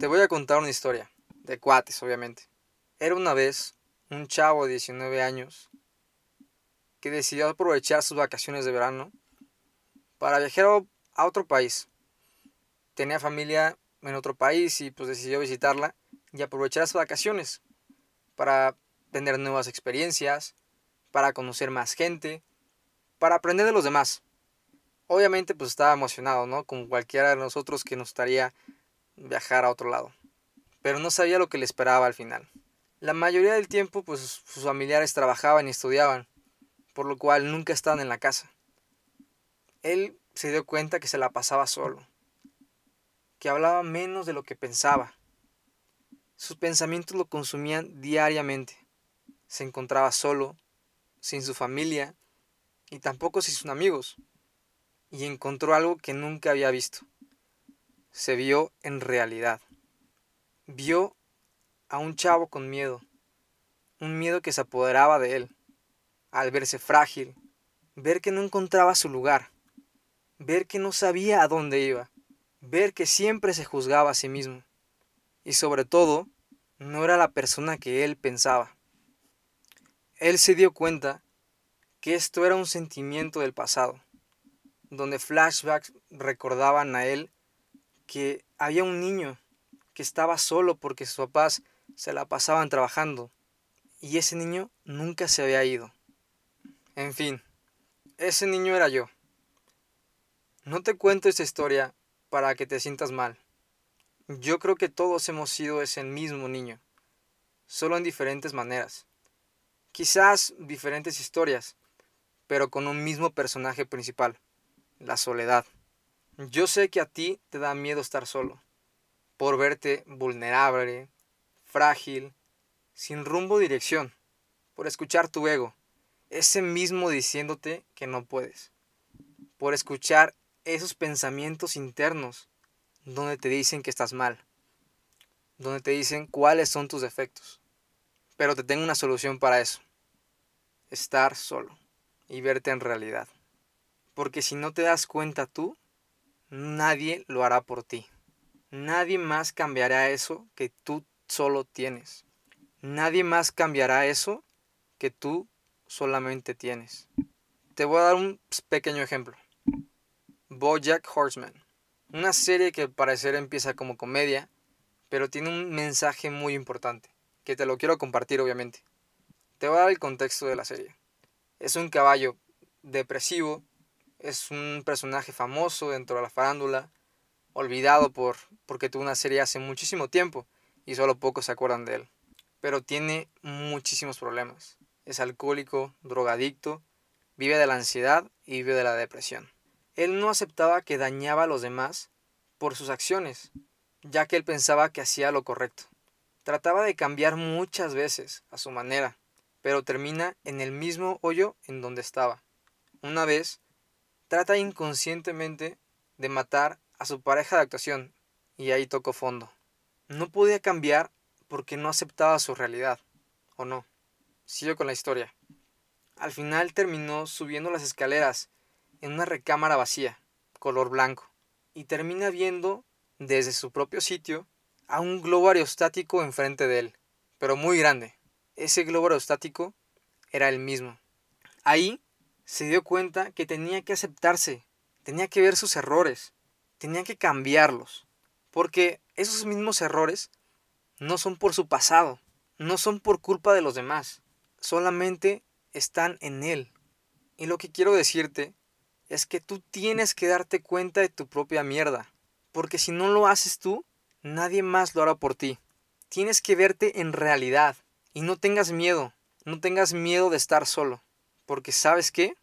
Te voy a contar una historia, de cuates obviamente. Era una vez un chavo de 19 años que decidió aprovechar sus vacaciones de verano para viajar a otro país. Tenía familia en otro país y pues decidió visitarla y aprovechar sus vacaciones para tener nuevas experiencias, para conocer más gente, para aprender de los demás. Obviamente pues estaba emocionado, ¿no? Como cualquiera de nosotros que nos gustaría viajar a otro lado. Pero no sabía lo que le esperaba al final. La mayoría del tiempo pues sus familiares trabajaban y estudiaban, por lo cual nunca estaban en la casa. Él se dio cuenta que se la pasaba solo, que hablaba menos de lo que pensaba. Sus pensamientos lo consumían diariamente. Se encontraba solo, sin su familia y tampoco sin sus amigos. Y encontró algo que nunca había visto. Se vio en realidad. Vio a un chavo con miedo. Un miedo que se apoderaba de él. Al verse frágil, ver que no encontraba su lugar, ver que no sabía a dónde iba, ver que siempre se juzgaba a sí mismo. Y sobre todo, no era la persona que él pensaba. Él se dio cuenta que esto era un sentimiento del pasado, donde flashbacks recordaban a él que había un niño que estaba solo porque sus papás se la pasaban trabajando y ese niño nunca se había ido. En fin, ese niño era yo. No te cuento esta historia para que te sientas mal. Yo creo que todos hemos sido ese mismo niño, solo en diferentes maneras. Quizás diferentes historias, pero con un mismo personaje principal, la soledad. Yo sé que a ti te da miedo estar solo, por verte vulnerable, frágil, sin rumbo o dirección, por escuchar tu ego, ese mismo diciéndote que no puedes, por escuchar esos pensamientos internos donde te dicen que estás mal, donde te dicen cuáles son tus defectos. Pero te tengo una solución para eso, estar solo y verte en realidad. Porque si no te das cuenta tú, nadie lo hará por ti. Nadie más cambiará eso que tú solo tienes. Nadie más cambiará eso que tú solamente tienes. Te voy a dar un pequeño ejemplo. Bojack Horseman. Una serie que al parecer empieza como comedia, pero tiene un mensaje muy importante, que te lo quiero compartir obviamente. Te voy a dar el contexto de la serie. Es un caballo depresivo, es un personaje famoso dentro de la farándula, olvidado por porque tuvo una serie hace muchísimo tiempo y solo pocos se acuerdan de él. Pero tiene muchísimos problemas. Es alcohólico, drogadicto, vive de la ansiedad y vive de la depresión. Él no aceptaba que dañaba a los demás por sus acciones, ya que él pensaba que hacía lo correcto. Trataba de cambiar muchas veces a su manera, pero termina en el mismo hoyo en donde estaba. Una vez, trata inconscientemente de matar a su pareja de actuación, y ahí tocó fondo. No podía cambiar porque no aceptaba su realidad, ¿o no? Sigo con la historia. Al final terminó subiendo las escaleras en una recámara vacía, color blanco, y termina viendo desde su propio sitio a un globo aerostático enfrente de él, pero muy grande. Ese globo aerostático era el mismo. Ahí se dio cuenta que tenía que aceptarse, tenía que ver sus errores, tenía que cambiarlos, porque esos mismos errores no son por su pasado, no son por culpa de los demás, solamente están en él. Y lo que quiero decirte es que tú tienes que darte cuenta de tu propia mierda, porque si no lo haces tú, nadie más lo hará por ti. Tienes que verte en realidad y no tengas miedo, no tengas miedo de estar solo, porque sabes qué,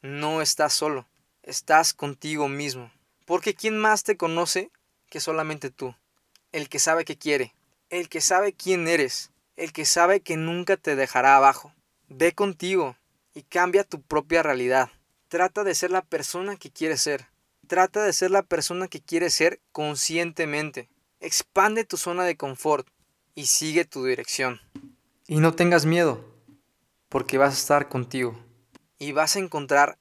no estás solo, estás contigo mismo, porque ¿quién más te conoce que solamente tú, el que sabe que quiere, el que sabe quién eres, el que sabe que nunca te dejará abajo. Ve contigo y cambia tu propia realidad. Trata de ser la persona que quieres ser. Trata de ser la persona que quieres ser conscientemente. Expande tu zona de confort y sigue tu dirección. Y no tengas miedo, porque vas a estar contigo y vas a encontrar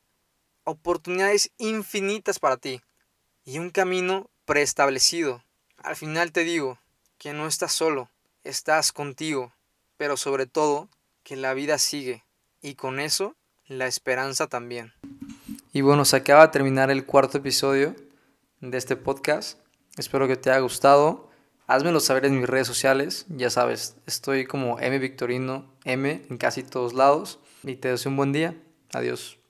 oportunidades infinitas para ti y un camino preestablecido. Al final te digo, que no estás solo, estás contigo, pero sobre todo que la vida sigue y con eso la esperanza también. Y bueno, se acaba de terminar el cuarto episodio de este podcast. Espero que te haya gustado. Házmelo saber en mis redes sociales. Ya sabes, estoy como M Victorino M en casi todos lados. Y te deseo un buen día. Adiós.